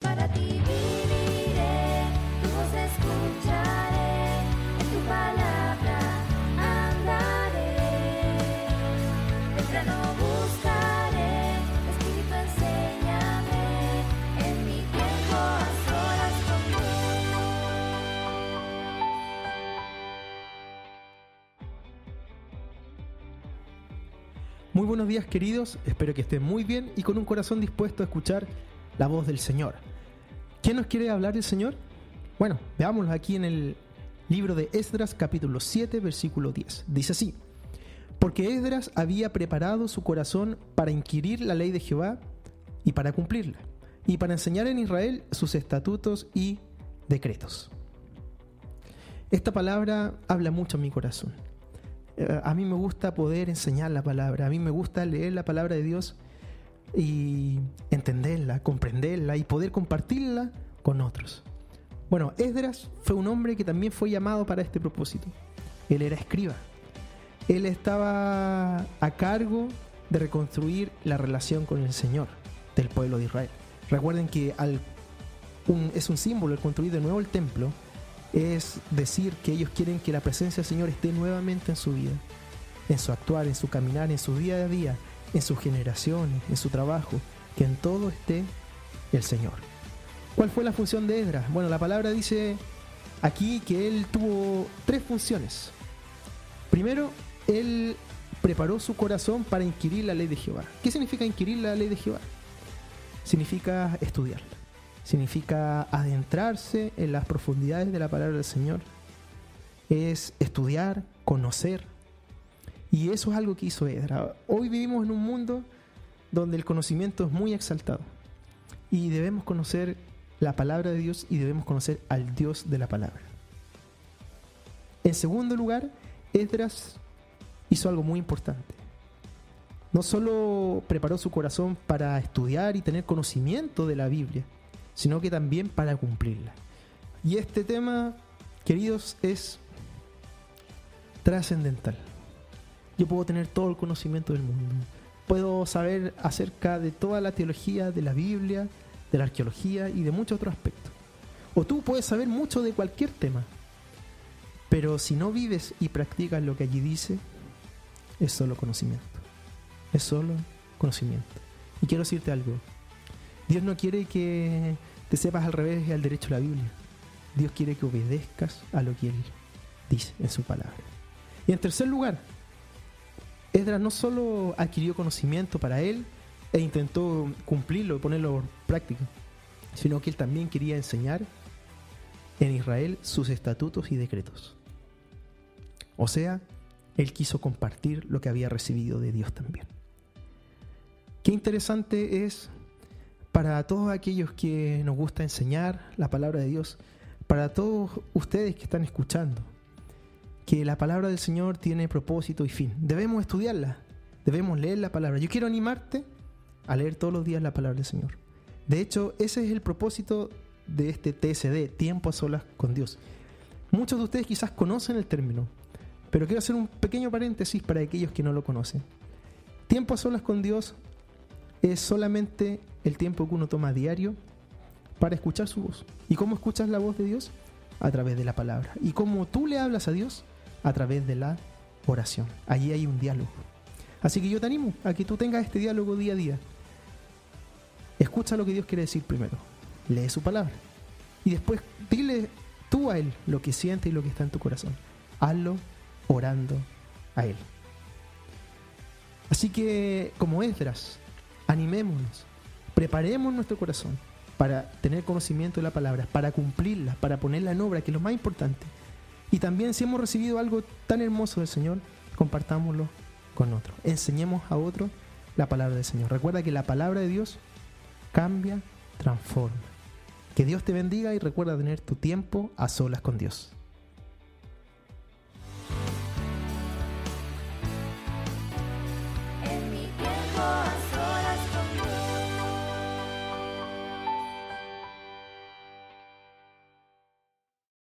Para ti viviré, tu voz escucharé, en tu palabra andaré. Temprano buscaré, Espíritu enséñame, en mi tiempo a solas con Muy buenos días queridos, espero que estén muy bien y con un corazón dispuesto a escuchar la voz del Señor. ¿Quién nos quiere hablar del Señor? Bueno, veámoslo aquí en el libro de Esdras capítulo 7 versículo 10. Dice así, porque Esdras había preparado su corazón para inquirir la ley de Jehová y para cumplirla, y para enseñar en Israel sus estatutos y decretos. Esta palabra habla mucho a mi corazón. Eh, A mí me gusta poder enseñar la palabra, a mí me gusta leer la palabra de Dios y entenderla, comprenderla y poder compartirla con otros. Bueno, Esdras fue un hombre que también fue llamado para este propósito. Él era escriba. Él estaba a cargo de reconstruir la relación con el Señor del pueblo de Israel. Recuerden que al, es un símbolo el construir de nuevo el templo, es decir que ellos quieren que la presencia del Señor esté nuevamente en su vida, en su actuar, en su caminar, en su día a día, en sus generaciones, en su trabajo, que en todo esté el Señor. ¿Cuál fue la función de Esdras? Bueno, la palabra dice aquí que él tuvo tres funciones. Primero, él preparó su corazón para inquirir la ley de Jehová. ¿Qué significa inquirir la ley de Jehová? Significa estudiarla. Significa adentrarse en las profundidades de la palabra del Señor. Es estudiar, conocer. Y eso es algo que hizo Edra. Hoy vivimos en un mundo donde el conocimiento es muy exaltado. Y debemos conocer la palabra de Dios y debemos conocer al Dios de la palabra. En segundo lugar, Esdras hizo algo muy importante. No solo preparó su corazón para estudiar y tener conocimiento de la Biblia, sino que también para cumplirla. Y este tema, queridos, es trascendental. Yo puedo tener todo el conocimiento del mundo. Puedo saber acerca de toda la teología de la Biblia, de la arqueología y de muchos otros aspectos. O tú puedes saber mucho de cualquier tema. Pero si no vives y practicas lo que allí dice, es solo conocimiento. Es solo conocimiento. Y quiero decirte algo. Dios no quiere que te sepas al revés y al derecho de la Biblia. Dios quiere que obedezcas a lo que Él dice en su palabra. Y en tercer lugar, Esdras no solo adquirió conocimiento para él e intentó cumplirlo ponerlo por práctica, sino que él también quería enseñar en Israel sus estatutos y decretos. O sea, él quiso compartir lo que había recibido de Dios también. Qué interesante es para todos aquellos que nos gusta enseñar la palabra de Dios, para todos ustedes que están escuchando, que la palabra del Señor tiene propósito y fin. Debemos estudiarla, debemos leer la palabra. Yo quiero animarte a leer todos los días la palabra del Señor. De hecho, ese es el propósito de este TSD, tiempo a solas con Dios. Muchos de ustedes quizás conocen el término, pero quiero hacer un pequeño paréntesis para aquellos que no lo conocen. Tiempo a solas con Dios es solamente el tiempo que uno toma diario para escuchar su voz. ¿Y cómo escuchas la voz de Dios? A través de la palabra. ¿Y cómo tú le hablas a Dios? A través de la oración. Allí hay un diálogo. Así que yo te animo a que tú tengas este diálogo día a día. Escucha lo que Dios quiere decir primero. Lee su palabra. Y después dile tú a Él lo que siente y lo que está en tu corazón. Hazlo orando a Él. Así que, como Esdras, animémonos, preparemos nuestro corazón para tener conocimiento de la palabra, para cumplirla, para ponerla en obra, que es lo más importante. Y también si hemos recibido algo tan hermoso del Señor, compartámoslo con otros. Enseñemos a otros la palabra del Señor. Recuerda que la palabra de Dios cambia, transforma. Que Dios te bendiga y recuerda tener tu tiempo a solas con Dios.